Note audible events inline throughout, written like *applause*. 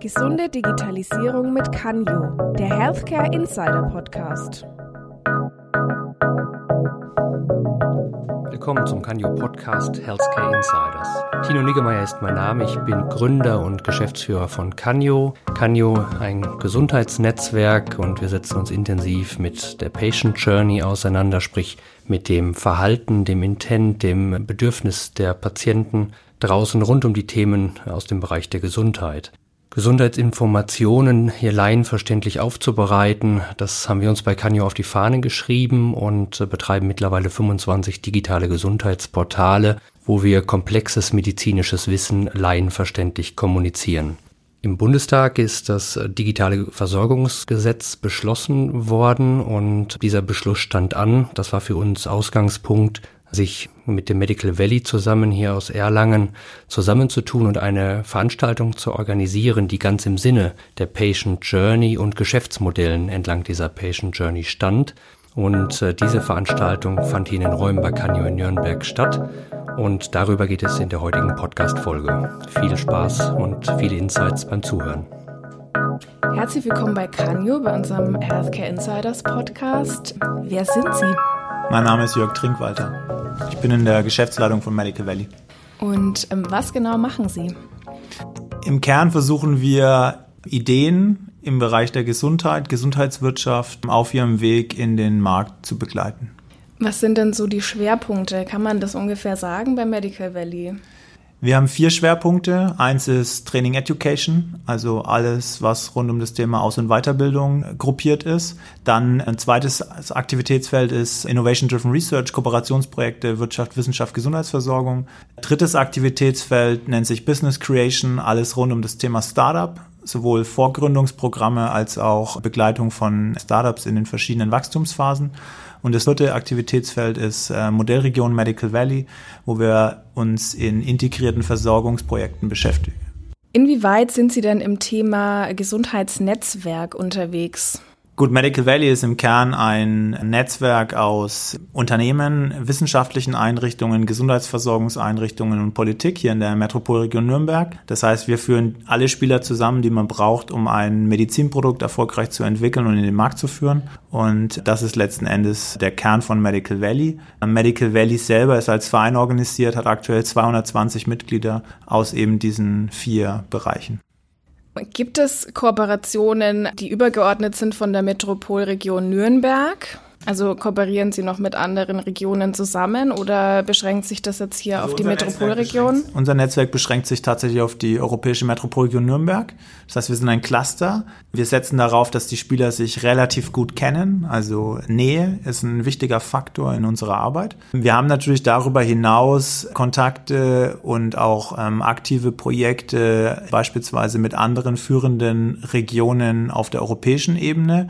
Gesunde Digitalisierung mit Canyo, der Healthcare Insider Podcast. Willkommen zum Canyo Podcast Healthcare Insiders. Tino Niggemeier ist mein Name. Ich bin Gründer und Geschäftsführer von Canyo. Canyo, ein Gesundheitsnetzwerk und wir setzen uns intensiv mit der Patient Journey auseinander, sprich mit dem Verhalten, dem Intent, dem Bedürfnis der Patienten draußen rund um die Themen aus dem Bereich der Gesundheit. Gesundheitsinformationen hier laienverständlich aufzubereiten. Das haben wir uns bei Canio auf die Fahne geschrieben und äh, betreiben mittlerweile 25 digitale Gesundheitsportale, wo wir komplexes medizinisches Wissen laienverständlich kommunizieren. Im Bundestag ist das digitale Versorgungsgesetz beschlossen worden und dieser Beschluss stand an. Das war für uns Ausgangspunkt sich mit dem Medical Valley zusammen hier aus Erlangen zusammenzutun und eine Veranstaltung zu organisieren, die ganz im Sinne der Patient Journey und Geschäftsmodellen entlang dieser Patient Journey stand. Und äh, diese Veranstaltung fand hier in den Räumen bei Canio in Nürnberg statt. Und darüber geht es in der heutigen Podcast-Folge. Viel Spaß und viele Insights beim Zuhören. Herzlich willkommen bei Canio, bei unserem Healthcare Insiders Podcast. Wer sind Sie? Mein Name ist Jörg Trinkwalter. Ich bin in der Geschäftsleitung von Medical Valley. Und ähm, was genau machen Sie? Im Kern versuchen wir Ideen im Bereich der Gesundheit, Gesundheitswirtschaft auf ihrem Weg in den Markt zu begleiten. Was sind denn so die Schwerpunkte? Kann man das ungefähr sagen bei Medical Valley? Wir haben vier Schwerpunkte. Eins ist Training Education, also alles, was rund um das Thema Aus- und Weiterbildung gruppiert ist. Dann ein zweites Aktivitätsfeld ist Innovation Driven Research, Kooperationsprojekte, Wirtschaft, Wissenschaft, Gesundheitsversorgung. Drittes Aktivitätsfeld nennt sich Business Creation, alles rund um das Thema Startup sowohl Vorgründungsprogramme als auch Begleitung von Startups in den verschiedenen Wachstumsphasen. Und das vierte Aktivitätsfeld ist äh, Modellregion Medical Valley, wo wir uns in integrierten Versorgungsprojekten beschäftigen. Inwieweit sind Sie denn im Thema Gesundheitsnetzwerk unterwegs? Gut, Medical Valley ist im Kern ein Netzwerk aus Unternehmen, wissenschaftlichen Einrichtungen, Gesundheitsversorgungseinrichtungen und Politik hier in der Metropolregion Nürnberg. Das heißt, wir führen alle Spieler zusammen, die man braucht, um ein Medizinprodukt erfolgreich zu entwickeln und in den Markt zu führen. Und das ist letzten Endes der Kern von Medical Valley. Medical Valley selber ist als Verein organisiert, hat aktuell 220 Mitglieder aus eben diesen vier Bereichen. Gibt es Kooperationen, die übergeordnet sind von der Metropolregion Nürnberg? Also kooperieren Sie noch mit anderen Regionen zusammen oder beschränkt sich das jetzt hier also auf die Metropolregion? Netzwerk unser Netzwerk beschränkt sich tatsächlich auf die europäische Metropolregion Nürnberg. Das heißt, wir sind ein Cluster. Wir setzen darauf, dass die Spieler sich relativ gut kennen. Also Nähe ist ein wichtiger Faktor in unserer Arbeit. Wir haben natürlich darüber hinaus Kontakte und auch ähm, aktive Projekte, beispielsweise mit anderen führenden Regionen auf der europäischen Ebene.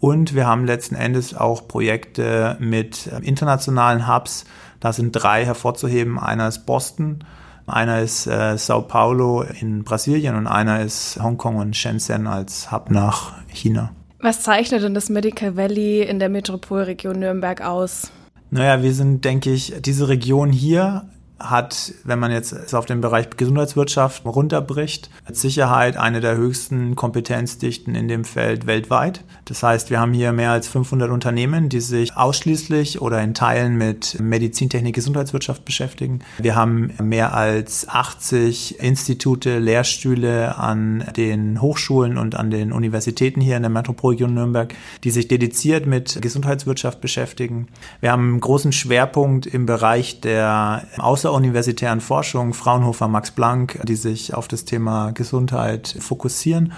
Und wir haben letzten Endes auch Projekte mit internationalen Hubs. Da sind drei hervorzuheben. Einer ist Boston, einer ist äh, Sao Paulo in Brasilien und einer ist Hongkong und Shenzhen als Hub nach China. Was zeichnet denn das Medical Valley in der Metropolregion Nürnberg aus? Naja, wir sind, denke ich, diese Region hier hat, wenn man jetzt auf den Bereich Gesundheitswirtschaft runterbricht, mit Sicherheit eine der höchsten Kompetenzdichten in dem Feld weltweit. Das heißt, wir haben hier mehr als 500 Unternehmen, die sich ausschließlich oder in Teilen mit Medizintechnik, Gesundheitswirtschaft beschäftigen. Wir haben mehr als 80 Institute, Lehrstühle an den Hochschulen und an den Universitäten hier in der Metropolregion Nürnberg, die sich dediziert mit Gesundheitswirtschaft beschäftigen. Wir haben einen großen Schwerpunkt im Bereich der Außer außeruniversitären Forschung, Fraunhofer, Max Planck, die sich auf das Thema Gesundheit fokussieren.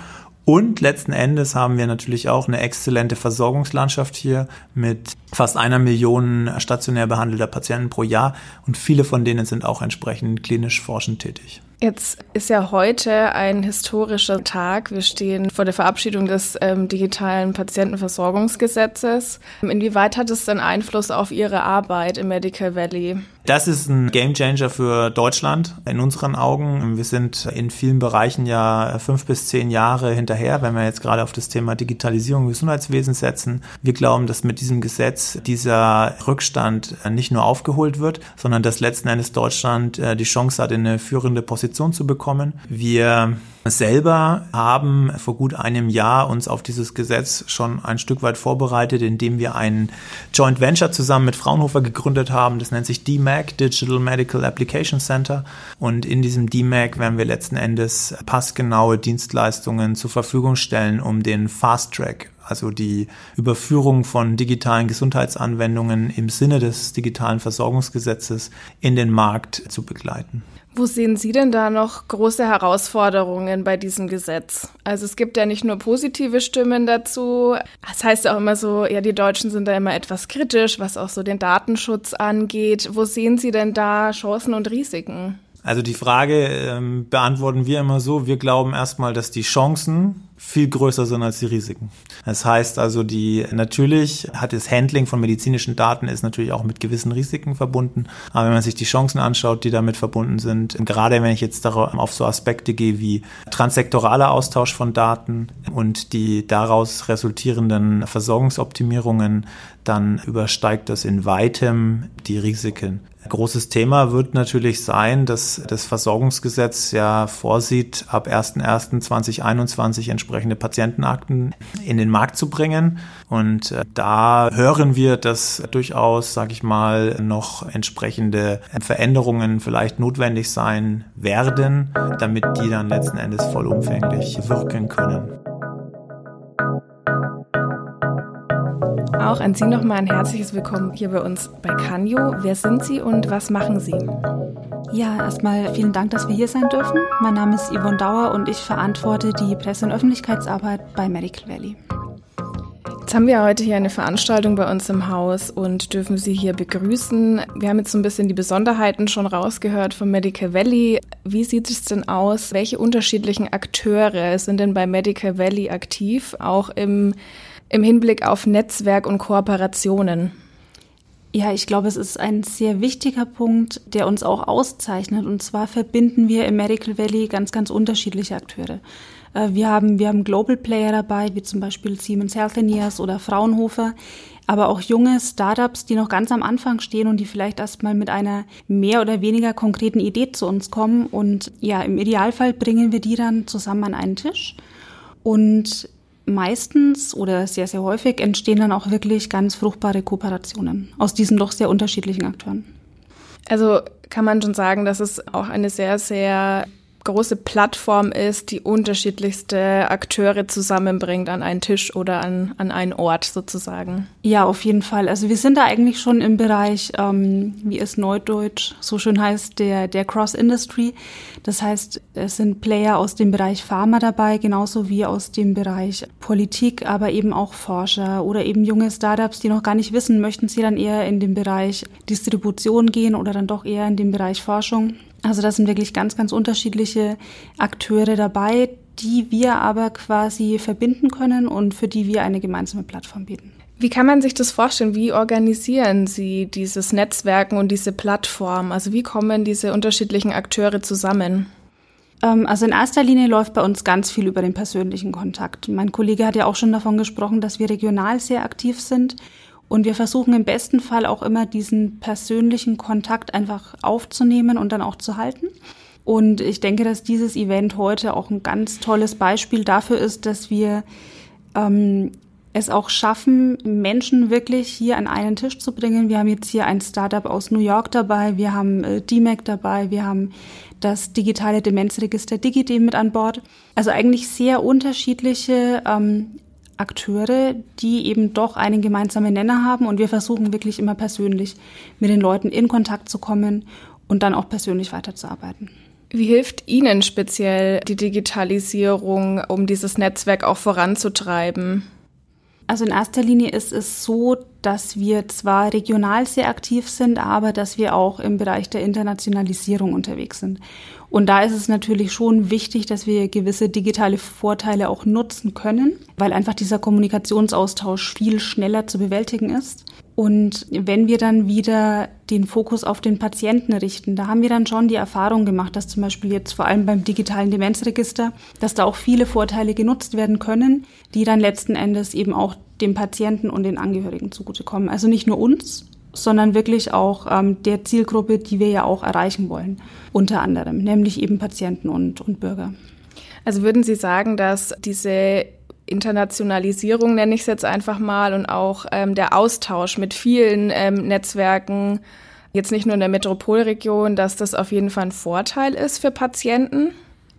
Und letzten Endes haben wir natürlich auch eine exzellente Versorgungslandschaft hier mit fast einer Million stationär behandelter Patienten pro Jahr. Und viele von denen sind auch entsprechend klinisch forschend tätig. Jetzt ist ja heute ein historischer Tag. Wir stehen vor der Verabschiedung des ähm, digitalen Patientenversorgungsgesetzes. Inwieweit hat es denn Einfluss auf Ihre Arbeit im Medical Valley? Das ist ein Gamechanger für Deutschland in unseren Augen. Wir sind in vielen Bereichen ja fünf bis zehn Jahre hinterher, wenn wir jetzt gerade auf das Thema Digitalisierung im Gesundheitswesen setzen. Wir glauben, dass mit diesem Gesetz dieser Rückstand nicht nur aufgeholt wird, sondern dass letzten Endes Deutschland äh, die Chance hat, in eine führende Position Jurisdiktion zu bekommen. Wir selber haben vor gut einem Jahr uns auf dieses Gesetz schon ein Stück weit vorbereitet, indem wir ein Joint Venture zusammen mit Fraunhofer gegründet haben. Das nennt sich DMAC, Digital Medical Application Center. Und in diesem DMAC werden wir letzten Endes passgenaue Dienstleistungen zur Verfügung stellen, um den Fast Track also die Überführung von digitalen Gesundheitsanwendungen im Sinne des digitalen Versorgungsgesetzes in den Markt zu begleiten. Wo sehen Sie denn da noch große Herausforderungen bei diesem Gesetz? Also es gibt ja nicht nur positive Stimmen dazu. Das heißt auch immer so, ja, die Deutschen sind da immer etwas kritisch, was auch so den Datenschutz angeht. Wo sehen Sie denn da Chancen und Risiken? Also die Frage ähm, beantworten wir immer so, wir glauben erstmal, dass die Chancen viel größer sind als die Risiken. Das heißt also, die natürlich hat das Handling von medizinischen Daten ist natürlich auch mit gewissen Risiken verbunden. Aber wenn man sich die Chancen anschaut, die damit verbunden sind, gerade wenn ich jetzt darauf auf so Aspekte gehe wie transsektoraler Austausch von Daten und die daraus resultierenden Versorgungsoptimierungen, dann übersteigt das in weitem die Risiken. Großes Thema wird natürlich sein, dass das Versorgungsgesetz ja vorsieht, ab 01.01.2021 entsprechende Patientenakten in den Markt zu bringen. Und äh, da hören wir, dass durchaus, sage ich mal, noch entsprechende Veränderungen vielleicht notwendig sein werden, damit die dann letzten Endes vollumfänglich wirken können. Auch an Sie nochmal ein herzliches Willkommen hier bei uns bei Canio. Wer sind Sie und was machen Sie? Ja, erstmal vielen Dank, dass wir hier sein dürfen. Mein Name ist Yvonne Dauer und ich verantworte die Presse- und Öffentlichkeitsarbeit bei Medical Valley. Jetzt haben wir heute hier eine Veranstaltung bei uns im Haus und dürfen Sie hier begrüßen. Wir haben jetzt so ein bisschen die Besonderheiten schon rausgehört von Medical Valley. Wie sieht es denn aus? Welche unterschiedlichen Akteure sind denn bei Medical Valley aktiv, auch im im Hinblick auf Netzwerk und Kooperationen? Ja, ich glaube, es ist ein sehr wichtiger Punkt, der uns auch auszeichnet. Und zwar verbinden wir im Medical Valley ganz, ganz unterschiedliche Akteure. Äh, wir haben, wir haben Global Player dabei, wie zum Beispiel Siemens Healthineers oder Fraunhofer, aber auch junge Startups, die noch ganz am Anfang stehen und die vielleicht erstmal mit einer mehr oder weniger konkreten Idee zu uns kommen. Und ja, im Idealfall bringen wir die dann zusammen an einen Tisch. Und meistens oder sehr, sehr häufig entstehen dann auch wirklich ganz fruchtbare Kooperationen aus diesen doch sehr unterschiedlichen Akteuren. Also kann man schon sagen, dass es auch eine sehr, sehr große Plattform ist, die unterschiedlichste Akteure zusammenbringt an einen Tisch oder an, an einen Ort sozusagen. Ja, auf jeden Fall. Also wir sind da eigentlich schon im Bereich, ähm, wie es neudeutsch so schön heißt, der, der Cross-Industry. Das heißt, es sind Player aus dem Bereich Pharma dabei, genauso wie aus dem Bereich Politik, aber eben auch Forscher oder eben junge Startups, die noch gar nicht wissen, möchten sie dann eher in den Bereich Distribution gehen oder dann doch eher in den Bereich Forschung. Also das sind wirklich ganz, ganz unterschiedliche Akteure dabei, die wir aber quasi verbinden können und für die wir eine gemeinsame Plattform bieten. Wie kann man sich das vorstellen? Wie organisieren Sie dieses Netzwerken und diese Plattform? Also wie kommen diese unterschiedlichen Akteure zusammen? Ähm, also in erster Linie läuft bei uns ganz viel über den persönlichen Kontakt. Mein Kollege hat ja auch schon davon gesprochen, dass wir regional sehr aktiv sind und wir versuchen im besten Fall auch immer diesen persönlichen Kontakt einfach aufzunehmen und dann auch zu halten. Und ich denke, dass dieses Event heute auch ein ganz tolles Beispiel dafür ist, dass wir ähm, es auch schaffen, Menschen wirklich hier an einen Tisch zu bringen. Wir haben jetzt hier ein Startup aus New York dabei, wir haben äh, DMAC dabei, wir haben das digitale Demenzregister DigiD mit an Bord. Also eigentlich sehr unterschiedliche ähm, Akteure, die eben doch einen gemeinsamen Nenner haben und wir versuchen wirklich immer persönlich mit den Leuten in Kontakt zu kommen und dann auch persönlich weiterzuarbeiten. Wie hilft Ihnen speziell die Digitalisierung, um dieses Netzwerk auch voranzutreiben? Also in erster Linie ist es so, dass wir zwar regional sehr aktiv sind, aber dass wir auch im Bereich der Internationalisierung unterwegs sind. Und da ist es natürlich schon wichtig, dass wir gewisse digitale Vorteile auch nutzen können, weil einfach dieser Kommunikationsaustausch viel schneller zu bewältigen ist. Und wenn wir dann wieder den Fokus auf den Patienten richten, da haben wir dann schon die Erfahrung gemacht, dass zum Beispiel jetzt vor allem beim digitalen Demenzregister, dass da auch viele Vorteile genutzt werden können, die dann letzten Endes eben auch dem Patienten und den Angehörigen zugutekommen. Also nicht nur uns, sondern wirklich auch ähm, der Zielgruppe, die wir ja auch erreichen wollen, unter anderem, nämlich eben Patienten und, und Bürger. Also würden Sie sagen, dass diese Internationalisierung, nenne ich es jetzt einfach mal, und auch ähm, der Austausch mit vielen ähm, Netzwerken, jetzt nicht nur in der Metropolregion, dass das auf jeden Fall ein Vorteil ist für Patienten?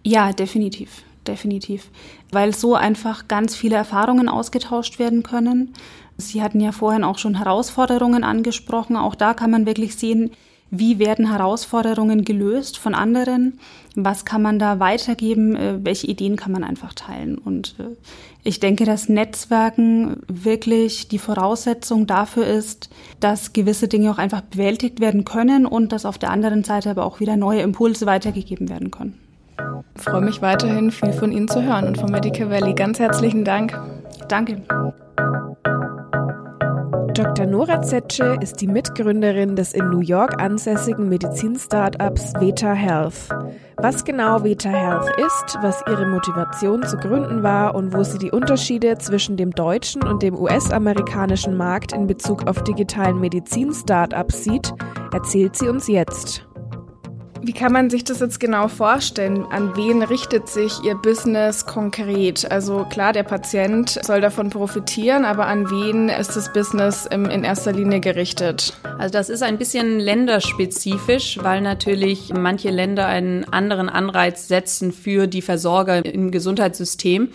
Ja, definitiv, definitiv. Weil so einfach ganz viele Erfahrungen ausgetauscht werden können. Sie hatten ja vorhin auch schon Herausforderungen angesprochen. Auch da kann man wirklich sehen, wie werden Herausforderungen gelöst von anderen? Was kann man da weitergeben? Äh, welche Ideen kann man einfach teilen? Und äh, ich denke, dass Netzwerken wirklich die Voraussetzung dafür ist, dass gewisse Dinge auch einfach bewältigt werden können und dass auf der anderen Seite aber auch wieder neue Impulse weitergegeben werden können. Ich freue mich weiterhin, viel von Ihnen zu hören und von Medica Valley. Ganz herzlichen Dank. Danke. Dr. Nora Zetsche ist die Mitgründerin des in New York ansässigen Medizin-Startups Veta Health. Was genau Veta Health ist, was ihre Motivation zu gründen war und wo sie die Unterschiede zwischen dem deutschen und dem US-amerikanischen Markt in Bezug auf digitalen Medizin-Startups sieht, erzählt sie uns jetzt. Wie kann man sich das jetzt genau vorstellen? An wen richtet sich Ihr Business konkret? Also klar, der Patient soll davon profitieren, aber an wen ist das Business in erster Linie gerichtet? Also das ist ein bisschen länderspezifisch, weil natürlich manche Länder einen anderen Anreiz setzen für die Versorger im Gesundheitssystem.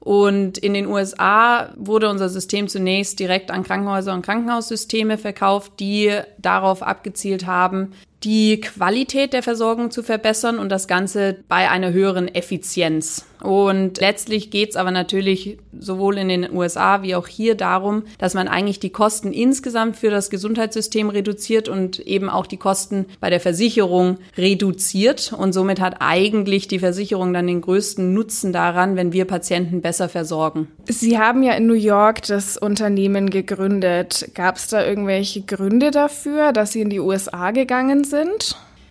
Und in den USA wurde unser System zunächst direkt an Krankenhäuser und Krankenhaussysteme verkauft, die darauf abgezielt haben, die Qualität der Versorgung zu verbessern und das Ganze bei einer höheren Effizienz. Und letztlich geht es aber natürlich sowohl in den USA wie auch hier darum, dass man eigentlich die Kosten insgesamt für das Gesundheitssystem reduziert und eben auch die Kosten bei der Versicherung reduziert. Und somit hat eigentlich die Versicherung dann den größten Nutzen daran, wenn wir Patienten besser versorgen. Sie haben ja in New York das Unternehmen gegründet. Gab es da irgendwelche Gründe dafür, dass Sie in die USA gegangen sind?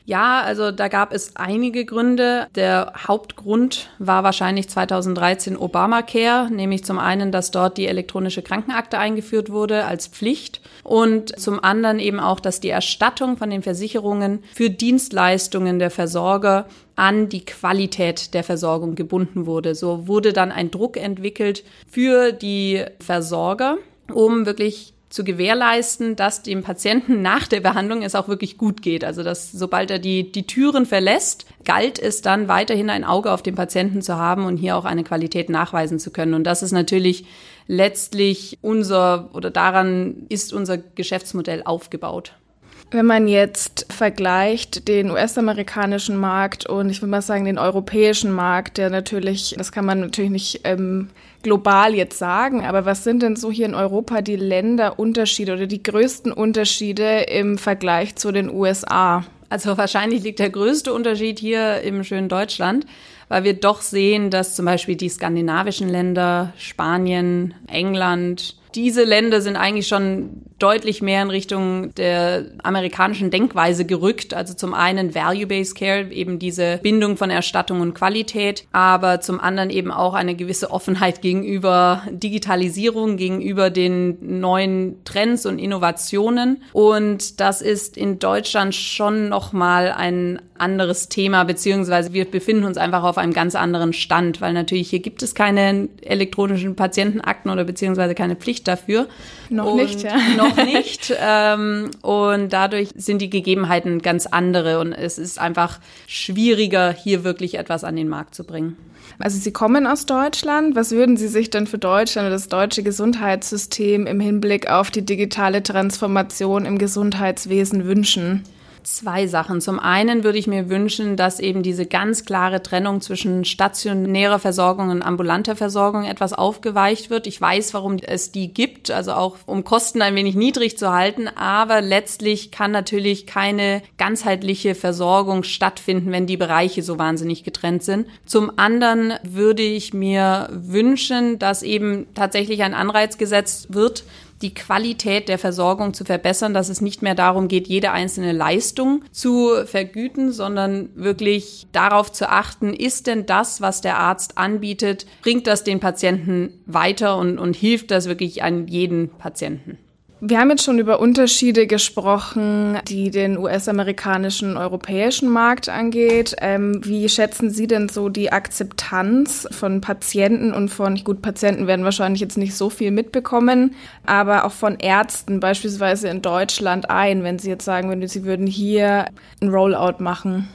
Ja, also da gab es einige Gründe. Der Hauptgrund war wahrscheinlich 2013 Obamacare, nämlich zum einen, dass dort die elektronische Krankenakte eingeführt wurde als Pflicht und zum anderen eben auch, dass die Erstattung von den Versicherungen für Dienstleistungen der Versorger an die Qualität der Versorgung gebunden wurde. So wurde dann ein Druck entwickelt für die Versorger, um wirklich zu gewährleisten, dass dem Patienten nach der Behandlung es auch wirklich gut geht. Also dass sobald er die, die Türen verlässt, galt es dann weiterhin ein Auge auf den Patienten zu haben und hier auch eine Qualität nachweisen zu können. Und das ist natürlich letztlich unser oder daran ist unser Geschäftsmodell aufgebaut. Wenn man jetzt vergleicht den US-amerikanischen Markt und ich will mal sagen den europäischen Markt, der natürlich, das kann man natürlich nicht ähm, global jetzt sagen, aber was sind denn so hier in Europa die Länderunterschiede oder die größten Unterschiede im Vergleich zu den USA? Also wahrscheinlich liegt der größte Unterschied hier im schönen Deutschland, weil wir doch sehen, dass zum Beispiel die skandinavischen Länder, Spanien, England, diese Länder sind eigentlich schon deutlich mehr in Richtung der amerikanischen Denkweise gerückt. Also zum einen Value-Based Care, eben diese Bindung von Erstattung und Qualität, aber zum anderen eben auch eine gewisse Offenheit gegenüber Digitalisierung, gegenüber den neuen Trends und Innovationen. Und das ist in Deutschland schon nochmal ein anderes Thema, beziehungsweise wir befinden uns einfach auf einem ganz anderen Stand, weil natürlich hier gibt es keine elektronischen Patientenakten oder beziehungsweise keine Pflicht dafür. Noch und nicht, ja. *laughs* Noch *laughs* nicht. ähm, und dadurch sind die Gegebenheiten ganz andere und es ist einfach schwieriger, hier wirklich etwas an den Markt zu bringen. Also Sie kommen aus Deutschland. Was würden Sie sich denn für Deutschland oder das deutsche Gesundheitssystem im Hinblick auf die digitale Transformation im Gesundheitswesen wünschen? Zwei Sachen. Zum einen würde ich mir wünschen, dass eben diese ganz klare Trennung zwischen stationärer Versorgung und ambulanter Versorgung etwas aufgeweicht wird. Ich weiß, warum es die gibt, also auch um Kosten ein wenig niedrig zu halten, aber letztlich kann natürlich keine ganzheitliche Versorgung stattfinden, wenn die Bereiche so wahnsinnig getrennt sind. Zum anderen würde ich mir wünschen, dass eben tatsächlich ein Anreiz gesetzt wird, die Qualität der Versorgung zu verbessern, dass es nicht mehr darum geht, jede einzelne Leistung zu vergüten, sondern wirklich darauf zu achten, ist denn das, was der Arzt anbietet, bringt das den Patienten weiter und, und hilft das wirklich an jeden Patienten? Wir haben jetzt schon über Unterschiede gesprochen, die den US-amerikanischen europäischen Markt angeht. Ähm, wie schätzen Sie denn so die Akzeptanz von Patienten und von, gut, Patienten werden wahrscheinlich jetzt nicht so viel mitbekommen, aber auch von Ärzten beispielsweise in Deutschland ein, wenn Sie jetzt sagen würden, Sie würden hier ein Rollout machen?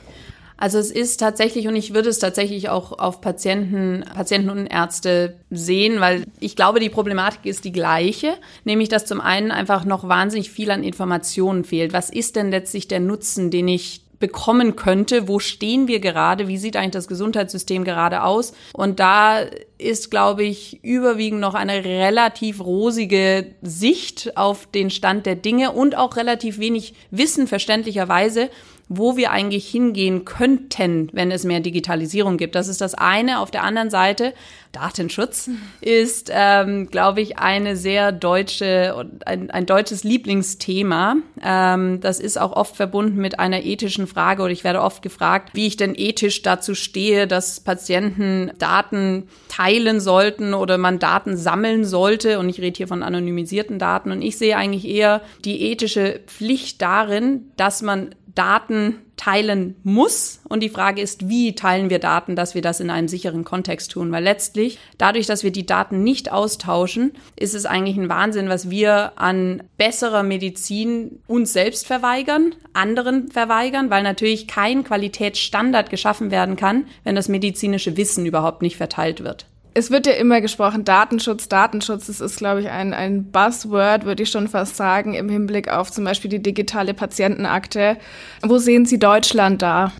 Also es ist tatsächlich, und ich würde es tatsächlich auch auf Patienten, Patienten und Ärzte sehen, weil ich glaube, die Problematik ist die gleiche, nämlich dass zum einen einfach noch wahnsinnig viel an Informationen fehlt. Was ist denn letztlich der Nutzen, den ich bekommen könnte. Wo stehen wir gerade? Wie sieht eigentlich das Gesundheitssystem gerade aus? Und da ist, glaube ich, überwiegend noch eine relativ rosige Sicht auf den Stand der Dinge und auch relativ wenig Wissen verständlicherweise, wo wir eigentlich hingehen könnten, wenn es mehr Digitalisierung gibt. Das ist das eine. Auf der anderen Seite, Datenschutz *laughs* ist, ähm, glaube ich, eine sehr deutsche, ein, ein deutsches Lieblingsthema. Ähm, das ist auch oft verbunden mit einer ethischen Frage oder ich werde oft gefragt, wie ich denn ethisch dazu stehe, dass Patienten Daten teilen sollten oder man Daten sammeln sollte. Und ich rede hier von anonymisierten Daten. Und ich sehe eigentlich eher die ethische Pflicht darin, dass man Daten teilen muss. Und die Frage ist, wie teilen wir Daten, dass wir das in einem sicheren Kontext tun? Weil letztlich, dadurch, dass wir die Daten nicht austauschen, ist es eigentlich ein Wahnsinn, was wir an besserer Medizin uns selbst verweigern, anderen verweigern, weil natürlich kein Qualitätsstandard geschaffen werden kann, wenn das medizinische Wissen überhaupt nicht verteilt wird. Es wird ja immer gesprochen, Datenschutz, Datenschutz, das ist, glaube ich, ein, ein Buzzword, würde ich schon fast sagen, im Hinblick auf zum Beispiel die digitale Patientenakte. Wo sehen Sie Deutschland da?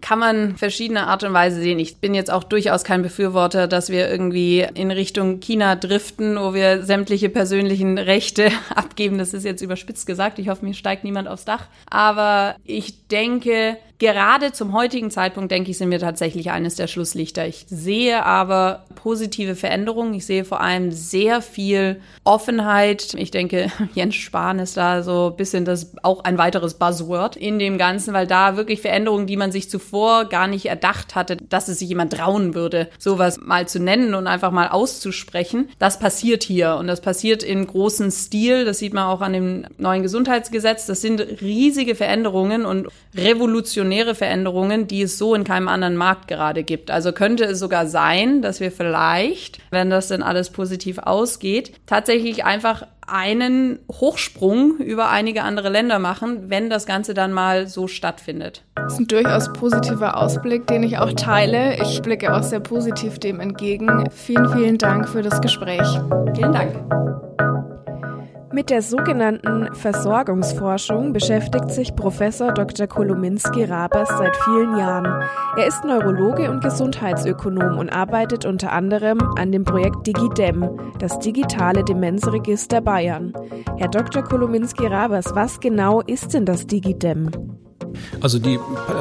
kann man verschiedene Art und Weise sehen. Ich bin jetzt auch durchaus kein Befürworter, dass wir irgendwie in Richtung China driften, wo wir sämtliche persönlichen Rechte *laughs* abgeben. Das ist jetzt überspitzt gesagt. Ich hoffe, mir steigt niemand aufs Dach. Aber ich denke, Gerade zum heutigen Zeitpunkt, denke ich, sind wir tatsächlich eines der Schlusslichter. Ich sehe aber positive Veränderungen. Ich sehe vor allem sehr viel Offenheit. Ich denke, *laughs* Jens Spahn ist da so ein bisschen das auch ein weiteres Buzzword in dem Ganzen, weil da wirklich Veränderungen, die man sich zuvor gar nicht erdacht hatte, dass es sich jemand trauen würde, sowas mal zu nennen und einfach mal auszusprechen. Das passiert hier und das passiert in großem Stil. Das sieht man auch an dem neuen Gesundheitsgesetz. Das sind riesige Veränderungen und Revolutionen revolutionäre Veränderungen, die es so in keinem anderen Markt gerade gibt. Also könnte es sogar sein, dass wir vielleicht, wenn das denn alles positiv ausgeht, tatsächlich einfach einen Hochsprung über einige andere Länder machen, wenn das Ganze dann mal so stattfindet. Das ist ein durchaus positiver Ausblick, den ich auch teile. Ich blicke auch sehr positiv dem entgegen. Vielen, vielen Dank für das Gespräch. Vielen Dank. Mit der sogenannten Versorgungsforschung beschäftigt sich Professor Dr. Kolominski-Rabers seit vielen Jahren. Er ist Neurologe und Gesundheitsökonom und arbeitet unter anderem an dem Projekt DigiDem, das digitale Demenzregister Bayern. Herr Dr. Kolominski-Rabers, was genau ist denn das DigiDem? Also die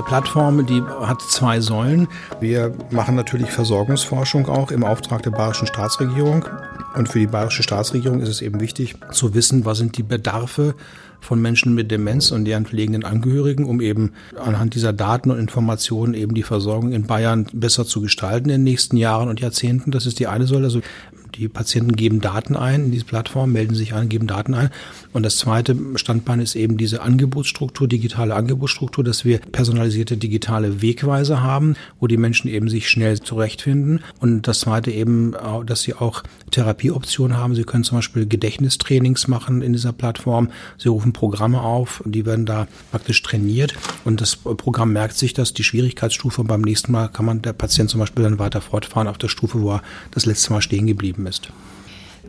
Plattform, die hat zwei Säulen. Wir machen natürlich Versorgungsforschung auch im Auftrag der bayerischen Staatsregierung. Und für die bayerische Staatsregierung ist es eben wichtig zu wissen, was sind die Bedarfe von Menschen mit Demenz und deren pflegenden Angehörigen, um eben anhand dieser Daten und Informationen eben die Versorgung in Bayern besser zu gestalten in den nächsten Jahren und Jahrzehnten. Das ist die eine Säule. Also die Patienten geben Daten ein in diese Plattform, melden sich an, geben Daten ein. Und das zweite Standbein ist eben diese Angebotsstruktur, digitale Angebotsstruktur, dass wir personalisierte digitale Wegweise haben, wo die Menschen eben sich schnell zurechtfinden. Und das zweite eben, dass sie auch Therapieoptionen haben. Sie können zum Beispiel Gedächtnistrainings machen in dieser Plattform. Sie rufen Programme auf, die werden da praktisch trainiert. Und das Programm merkt sich dass die Schwierigkeitsstufe. Beim nächsten Mal kann man der Patient zum Beispiel dann weiter fortfahren auf der Stufe, wo er das letzte Mal stehen geblieben ist.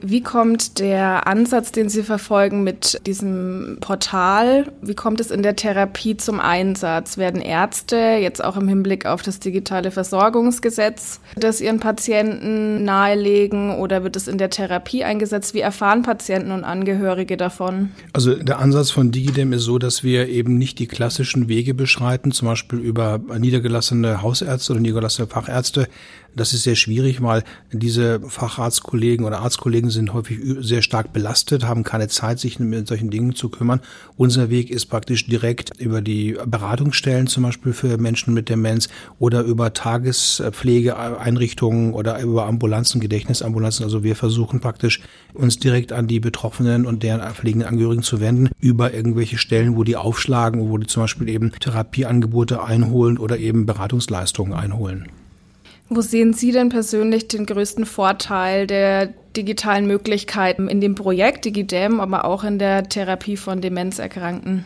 Wie kommt der Ansatz, den Sie verfolgen mit diesem Portal, wie kommt es in der Therapie zum Einsatz? Werden Ärzte jetzt auch im Hinblick auf das digitale Versorgungsgesetz das ihren Patienten nahelegen oder wird es in der Therapie eingesetzt? Wie erfahren Patienten und Angehörige davon? Also der Ansatz von Digidem ist so, dass wir eben nicht die klassischen Wege beschreiten, zum Beispiel über niedergelassene Hausärzte oder niedergelassene Fachärzte. Das ist sehr schwierig, weil diese Facharztkollegen oder Arztkollegen sind häufig sehr stark belastet, haben keine Zeit, sich mit solchen Dingen zu kümmern. Unser Weg ist praktisch direkt über die Beratungsstellen zum Beispiel für Menschen mit Demenz oder über Tagespflegeeinrichtungen oder über Ambulanzen, Gedächtnisambulanzen. Also wir versuchen praktisch uns direkt an die Betroffenen und deren pflegenden Angehörigen zu wenden über irgendwelche Stellen, wo die aufschlagen, wo die zum Beispiel eben Therapieangebote einholen oder eben Beratungsleistungen einholen. Wo sehen Sie denn persönlich den größten Vorteil der digitalen Möglichkeiten in dem Projekt DigiDem, aber auch in der Therapie von Demenzerkrankten?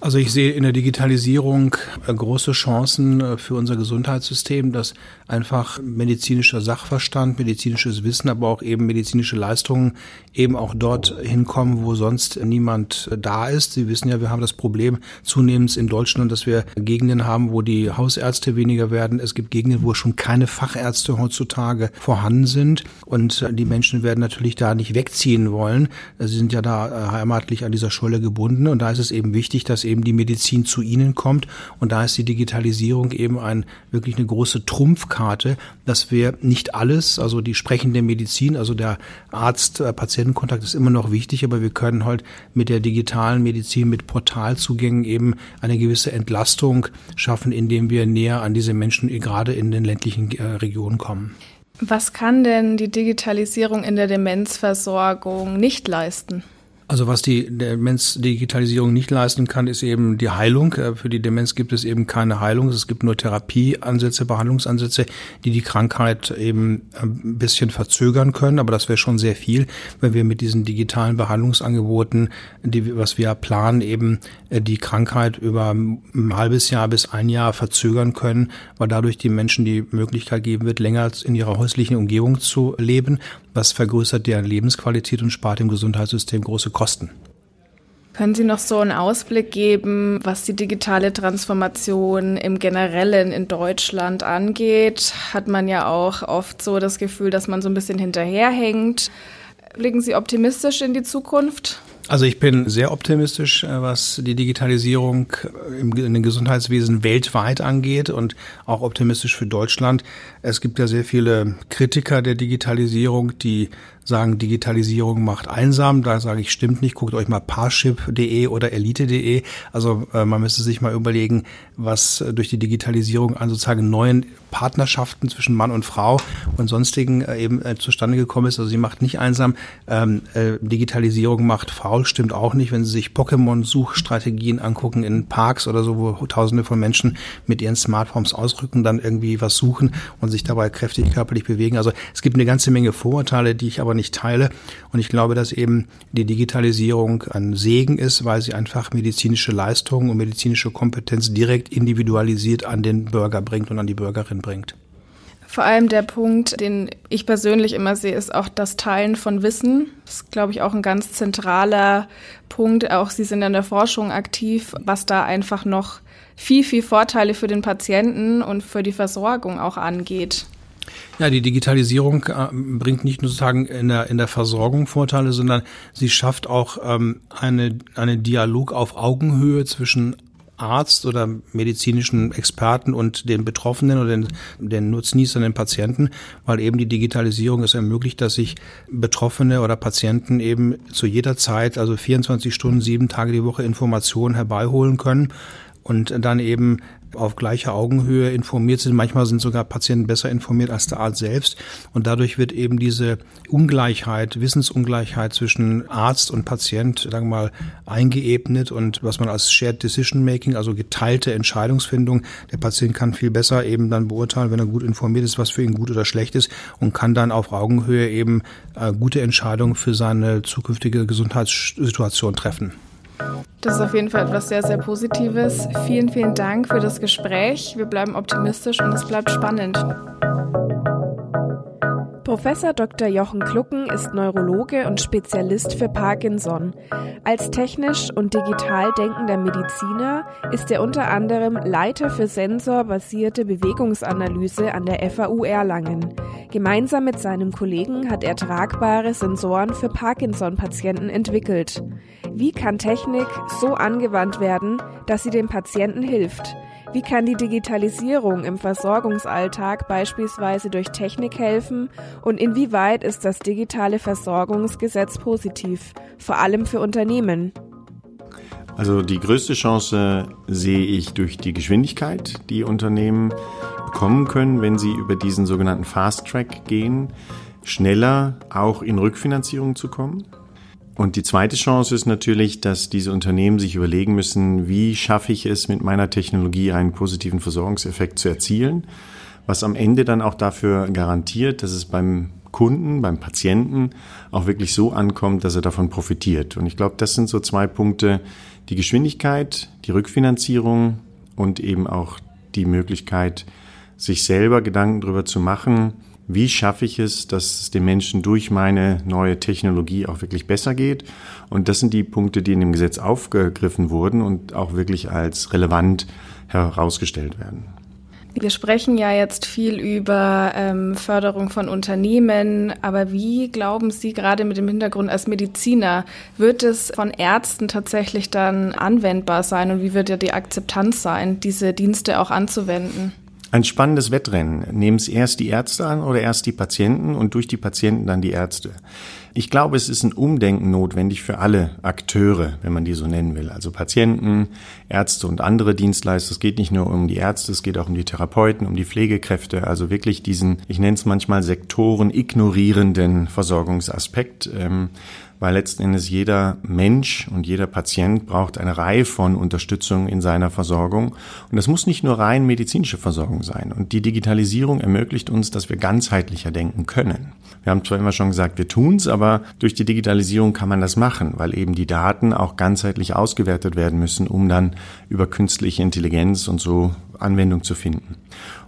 Also ich sehe in der Digitalisierung äh, große Chancen äh, für unser Gesundheitssystem, dass einfach medizinischer Sachverstand, medizinisches Wissen, aber auch eben medizinische Leistungen eben auch dort hinkommen, wo sonst niemand äh, da ist. Sie wissen ja, wir haben das Problem zunehmend in Deutschland, dass wir Gegenden haben, wo die Hausärzte weniger werden. Es gibt Gegenden, wo schon keine Fachärzte heutzutage vorhanden sind und die Menschen werden natürlich da nicht wegziehen wollen. Sie sind ja da heimatlich an dieser Scholle gebunden und da ist es eben wichtig, dass eben die Medizin zu ihnen kommt. Und da ist die Digitalisierung eben ein, wirklich eine große Trumpfkarte, dass wir nicht alles, also die sprechende Medizin, also der Arzt-Patientenkontakt ist immer noch wichtig, aber wir können halt mit der digitalen Medizin, mit Portalzugängen eben eine gewisse Entlastung schaffen, indem wir näher an diese Menschen gerade in den ländlichen äh, Regionen kommen. Was kann denn die Digitalisierung in der Demenzversorgung nicht leisten? Also was die Demenz-Digitalisierung nicht leisten kann, ist eben die Heilung. Äh, für die Demenz gibt es eben keine Heilung. Es gibt nur Therapieansätze, Behandlungsansätze, die die Krankheit eben ein bisschen verzögern können. Aber das wäre schon sehr viel, wenn wir mit diesen digitalen Behandlungsangeboten, die, was wir planen, eben äh, die Krankheit über ein halbes Jahr bis ein Jahr verzögern können, weil dadurch die Menschen die Möglichkeit geben wird, länger in ihrer häuslichen Umgebung zu leben. Was vergrößert deren Lebensqualität und spart dem Gesundheitssystem große Kosten. Können Sie noch so einen Ausblick geben, was die digitale Transformation im Generellen in Deutschland angeht? Hat man ja auch oft so das Gefühl, dass man so ein bisschen hinterherhängt. Blicken Sie optimistisch in die Zukunft? Also ich bin sehr optimistisch, äh, was die Digitalisierung äh, im, in den Gesundheitswesen weltweit angeht und auch optimistisch für Deutschland. Es gibt ja sehr viele Kritiker der Digitalisierung, die sagen, Digitalisierung macht einsam. Da sage ich, stimmt nicht. Guckt euch mal Parship.de oder Elite.de. Also äh, man müsste sich mal überlegen, was durch die Digitalisierung an sozusagen neuen Partnerschaften zwischen Mann und Frau und sonstigen äh, eben äh, zustande gekommen ist. Also sie macht nicht einsam. Ähm, äh, Digitalisierung macht faul, stimmt auch nicht. Wenn Sie sich Pokémon-Suchstrategien angucken in Parks oder so, wo Tausende von Menschen mit ihren Smartphones ausrücken, dann irgendwie was suchen und sich dabei kräftig körperlich bewegen. Also es gibt eine ganze Menge Vorurteile, die ich aber nicht teile. Und ich glaube, dass eben die Digitalisierung ein Segen ist, weil sie einfach medizinische Leistungen und medizinische Kompetenz direkt individualisiert an den Bürger bringt und an die Bürgerin bringt. Vor allem der Punkt, den ich persönlich immer sehe, ist auch das Teilen von Wissen. Das ist, glaube ich, auch ein ganz zentraler Punkt. Auch Sie sind in der Forschung aktiv, was da einfach noch viel, viel Vorteile für den Patienten und für die Versorgung auch angeht. Ja, die Digitalisierung äh, bringt nicht nur sozusagen in der, in der Versorgung Vorteile, sondern sie schafft auch ähm, eine, eine Dialog auf Augenhöhe zwischen Arzt oder medizinischen Experten und den Betroffenen oder den, den Nutznießern, den Patienten, weil eben die Digitalisierung es ermöglicht, dass sich Betroffene oder Patienten eben zu jeder Zeit, also 24 Stunden, sieben Tage die Woche Informationen herbeiholen können und dann eben auf gleicher Augenhöhe informiert sind. Manchmal sind sogar Patienten besser informiert als der Arzt selbst. Und dadurch wird eben diese Ungleichheit, Wissensungleichheit zwischen Arzt und Patient, sagen wir mal, eingeebnet und was man als Shared Decision Making, also geteilte Entscheidungsfindung, der Patient kann viel besser eben dann beurteilen, wenn er gut informiert ist, was für ihn gut oder schlecht ist und kann dann auf Augenhöhe eben äh, gute Entscheidungen für seine zukünftige Gesundheitssituation treffen. Das ist auf jeden Fall etwas sehr, sehr Positives. Vielen, vielen Dank für das Gespräch. Wir bleiben optimistisch und es bleibt spannend. Professor Dr. Jochen Klucken ist Neurologe und Spezialist für Parkinson. Als technisch und digital denkender Mediziner ist er unter anderem Leiter für sensorbasierte Bewegungsanalyse an der FAU Erlangen. Gemeinsam mit seinem Kollegen hat er tragbare Sensoren für Parkinson-Patienten entwickelt. Wie kann Technik so angewandt werden, dass sie dem Patienten hilft? Wie kann die Digitalisierung im Versorgungsalltag beispielsweise durch Technik helfen und inwieweit ist das digitale Versorgungsgesetz positiv, vor allem für Unternehmen? Also die größte Chance sehe ich durch die Geschwindigkeit, die Unternehmen bekommen können, wenn sie über diesen sogenannten Fast Track gehen, schneller auch in Rückfinanzierung zu kommen. Und die zweite Chance ist natürlich, dass diese Unternehmen sich überlegen müssen, wie schaffe ich es mit meiner Technologie einen positiven Versorgungseffekt zu erzielen, was am Ende dann auch dafür garantiert, dass es beim Kunden, beim Patienten auch wirklich so ankommt, dass er davon profitiert. Und ich glaube, das sind so zwei Punkte, die Geschwindigkeit, die Rückfinanzierung und eben auch die Möglichkeit, sich selber Gedanken darüber zu machen, wie schaffe ich es, dass es den Menschen durch meine neue Technologie auch wirklich besser geht. Und das sind die Punkte, die in dem Gesetz aufgegriffen wurden und auch wirklich als relevant herausgestellt werden. Wir sprechen ja jetzt viel über ähm, Förderung von Unternehmen, aber wie glauben Sie gerade mit dem Hintergrund als Mediziner, wird es von Ärzten tatsächlich dann anwendbar sein und wie wird ja die Akzeptanz sein, diese Dienste auch anzuwenden? Ein spannendes Wettrennen. Nehmen es erst die Ärzte an oder erst die Patienten und durch die Patienten dann die Ärzte. Ich glaube, es ist ein Umdenken notwendig für alle Akteure, wenn man die so nennen will. Also Patienten, Ärzte und andere Dienstleister. Es geht nicht nur um die Ärzte, es geht auch um die Therapeuten, um die Pflegekräfte. Also wirklich diesen, ich nenne es manchmal Sektoren ignorierenden Versorgungsaspekt. Ähm, weil letzten Endes jeder Mensch und jeder Patient braucht eine Reihe von Unterstützung in seiner Versorgung. Und das muss nicht nur rein medizinische Versorgung sein. Und die Digitalisierung ermöglicht uns, dass wir ganzheitlicher denken können. Wir haben zwar immer schon gesagt, wir tun's, aber durch die Digitalisierung kann man das machen, weil eben die Daten auch ganzheitlich ausgewertet werden müssen, um dann über künstliche Intelligenz und so Anwendung zu finden.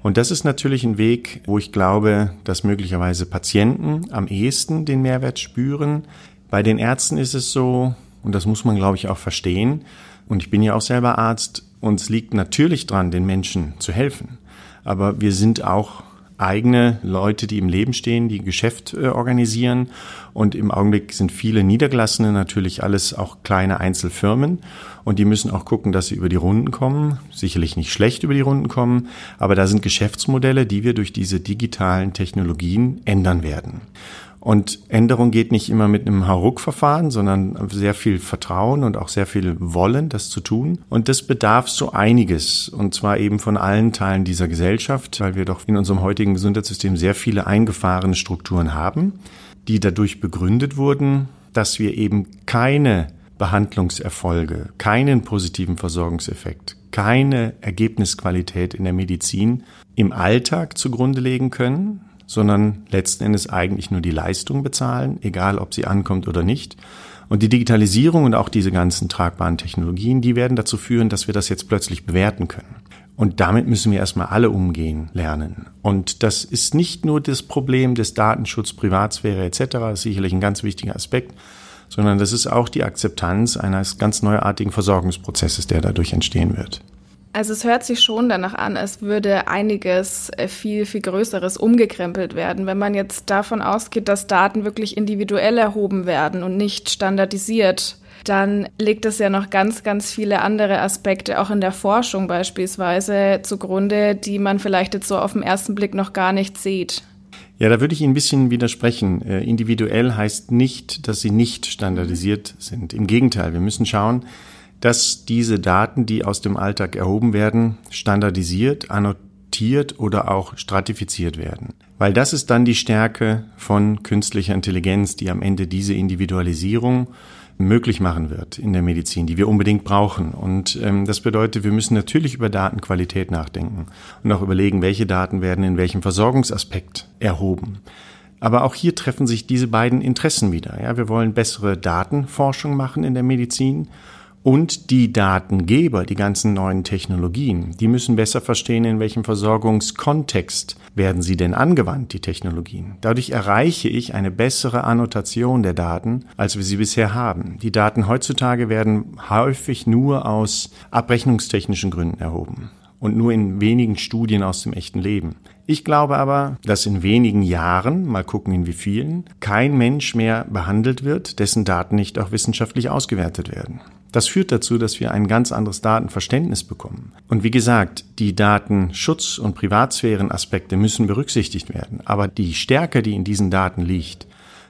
Und das ist natürlich ein Weg, wo ich glaube, dass möglicherweise Patienten am ehesten den Mehrwert spüren, bei den Ärzten ist es so, und das muss man, glaube ich, auch verstehen, und ich bin ja auch selber Arzt, uns liegt natürlich dran, den Menschen zu helfen. Aber wir sind auch eigene Leute, die im Leben stehen, die Geschäft äh, organisieren. Und im Augenblick sind viele Niedergelassene natürlich alles auch kleine Einzelfirmen. Und die müssen auch gucken, dass sie über die Runden kommen. Sicherlich nicht schlecht über die Runden kommen. Aber da sind Geschäftsmodelle, die wir durch diese digitalen Technologien ändern werden. Und Änderung geht nicht immer mit einem Hauruck-Verfahren, sondern sehr viel Vertrauen und auch sehr viel Wollen, das zu tun. Und das bedarf so einiges. Und zwar eben von allen Teilen dieser Gesellschaft, weil wir doch in unserem heutigen Gesundheitssystem sehr viele eingefahrene Strukturen haben, die dadurch begründet wurden, dass wir eben keine Behandlungserfolge, keinen positiven Versorgungseffekt, keine Ergebnisqualität in der Medizin im Alltag zugrunde legen können, sondern letzten Endes eigentlich nur die Leistung bezahlen, egal ob sie ankommt oder nicht. Und die Digitalisierung und auch diese ganzen tragbaren Technologien, die werden dazu führen, dass wir das jetzt plötzlich bewerten können. Und damit müssen wir erstmal alle umgehen lernen. Und das ist nicht nur das Problem des Datenschutz, Privatsphäre etc., ist sicherlich ein ganz wichtiger Aspekt, sondern das ist auch die Akzeptanz eines ganz neuartigen Versorgungsprozesses, der dadurch entstehen wird. Also es hört sich schon danach an, als würde einiges äh, viel, viel Größeres umgekrempelt werden. Wenn man jetzt davon ausgeht, dass Daten wirklich individuell erhoben werden und nicht standardisiert, dann legt es ja noch ganz, ganz viele andere Aspekte, auch in der Forschung beispielsweise, zugrunde, die man vielleicht jetzt so auf den ersten Blick noch gar nicht sieht. Ja, da würde ich Ihnen ein bisschen widersprechen. Äh, individuell heißt nicht, dass sie nicht standardisiert sind. Im Gegenteil, wir müssen schauen, dass diese Daten, die aus dem Alltag erhoben werden, standardisiert, annotiert oder auch stratifiziert werden. Weil das ist dann die Stärke von künstlicher Intelligenz, die am Ende diese Individualisierung möglich machen wird in der Medizin, die wir unbedingt brauchen. Und ähm, das bedeutet, wir müssen natürlich über Datenqualität nachdenken und auch überlegen, welche Daten werden in welchem Versorgungsaspekt erhoben. Aber auch hier treffen sich diese beiden Interessen wieder. Ja, wir wollen bessere Datenforschung machen in der Medizin und die Datengeber, die ganzen neuen Technologien, die müssen besser verstehen, in welchem Versorgungskontext werden sie denn angewandt, die Technologien. Dadurch erreiche ich eine bessere Annotation der Daten, als wir sie bisher haben. Die Daten heutzutage werden häufig nur aus abrechnungstechnischen Gründen erhoben und nur in wenigen Studien aus dem echten Leben. Ich glaube aber, dass in wenigen Jahren, mal gucken in wie vielen, kein Mensch mehr behandelt wird, dessen Daten nicht auch wissenschaftlich ausgewertet werden. Das führt dazu, dass wir ein ganz anderes Datenverständnis bekommen. Und wie gesagt, die Datenschutz- und Privatsphärenaspekte müssen berücksichtigt werden. Aber die Stärke, die in diesen Daten liegt,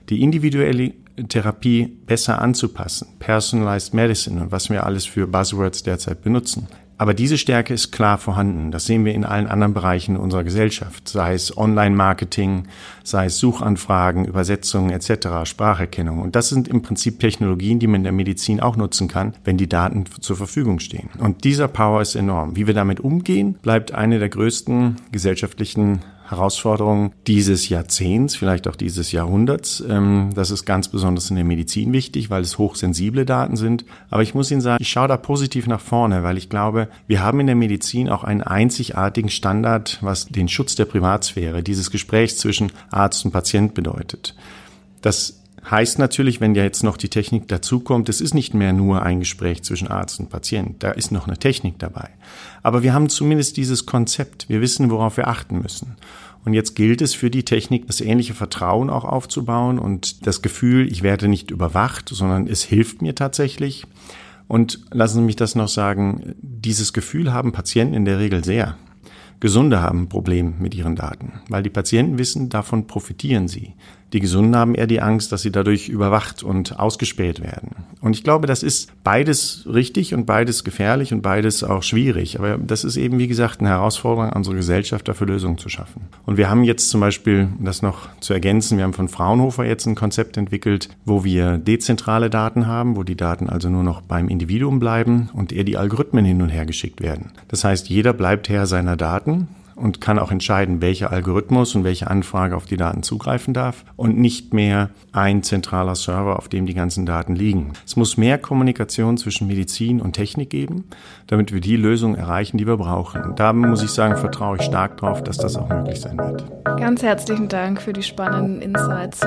die individuelle Therapie besser anzupassen, Personalized Medicine und was wir alles für Buzzwords derzeit benutzen, aber diese Stärke ist klar vorhanden. Das sehen wir in allen anderen Bereichen unserer Gesellschaft, sei es Online-Marketing, sei es Suchanfragen, Übersetzungen etc., Spracherkennung. Und das sind im Prinzip Technologien, die man in der Medizin auch nutzen kann, wenn die Daten zur Verfügung stehen. Und dieser Power ist enorm. Wie wir damit umgehen, bleibt eine der größten gesellschaftlichen Herausforderung dieses Jahrzehnts, vielleicht auch dieses Jahrhunderts. Ähm, das ist ganz besonders in der Medizin wichtig, weil es hochsensible Daten sind. Aber ich muss Ihnen sagen, ich schaue da positiv nach vorne, weil ich glaube, wir haben in der Medizin auch einen einzigartigen Standard, was den Schutz der Privatsphäre, dieses Gesprächs zwischen Arzt und Patient bedeutet. Das Heißt natürlich, wenn ja jetzt noch die Technik dazukommt, es ist nicht mehr nur ein Gespräch zwischen Arzt und Patient, da ist noch eine Technik dabei. Aber wir haben zumindest dieses Konzept, wir wissen, worauf wir achten müssen. Und jetzt gilt es für die Technik, das ähnliche Vertrauen auch aufzubauen und das Gefühl, ich werde nicht überwacht, sondern es hilft mir tatsächlich. Und lassen Sie mich das noch sagen, dieses Gefühl haben Patienten in der Regel sehr. Gesunde haben ein Problem mit ihren Daten, weil die Patienten wissen, davon profitieren sie. Die Gesunden haben eher die Angst, dass sie dadurch überwacht und ausgespäht werden. Und ich glaube, das ist beides richtig und beides gefährlich und beides auch schwierig. Aber das ist eben, wie gesagt, eine Herausforderung an unsere Gesellschaft, dafür Lösungen zu schaffen. Und wir haben jetzt zum Beispiel, das noch zu ergänzen, wir haben von Fraunhofer jetzt ein Konzept entwickelt, wo wir dezentrale Daten haben, wo die Daten also nur noch beim Individuum bleiben und eher die Algorithmen hin und her geschickt werden. Das heißt, jeder bleibt Herr seiner Daten und kann auch entscheiden, welcher Algorithmus und welche Anfrage auf die Daten zugreifen darf und nicht mehr ein zentraler Server, auf dem die ganzen Daten liegen. Es muss mehr Kommunikation zwischen Medizin und Technik geben, damit wir die Lösung erreichen, die wir brauchen. Und da muss ich sagen, vertraue ich stark darauf, dass das auch möglich sein wird. Ganz herzlichen Dank für die spannenden Insights.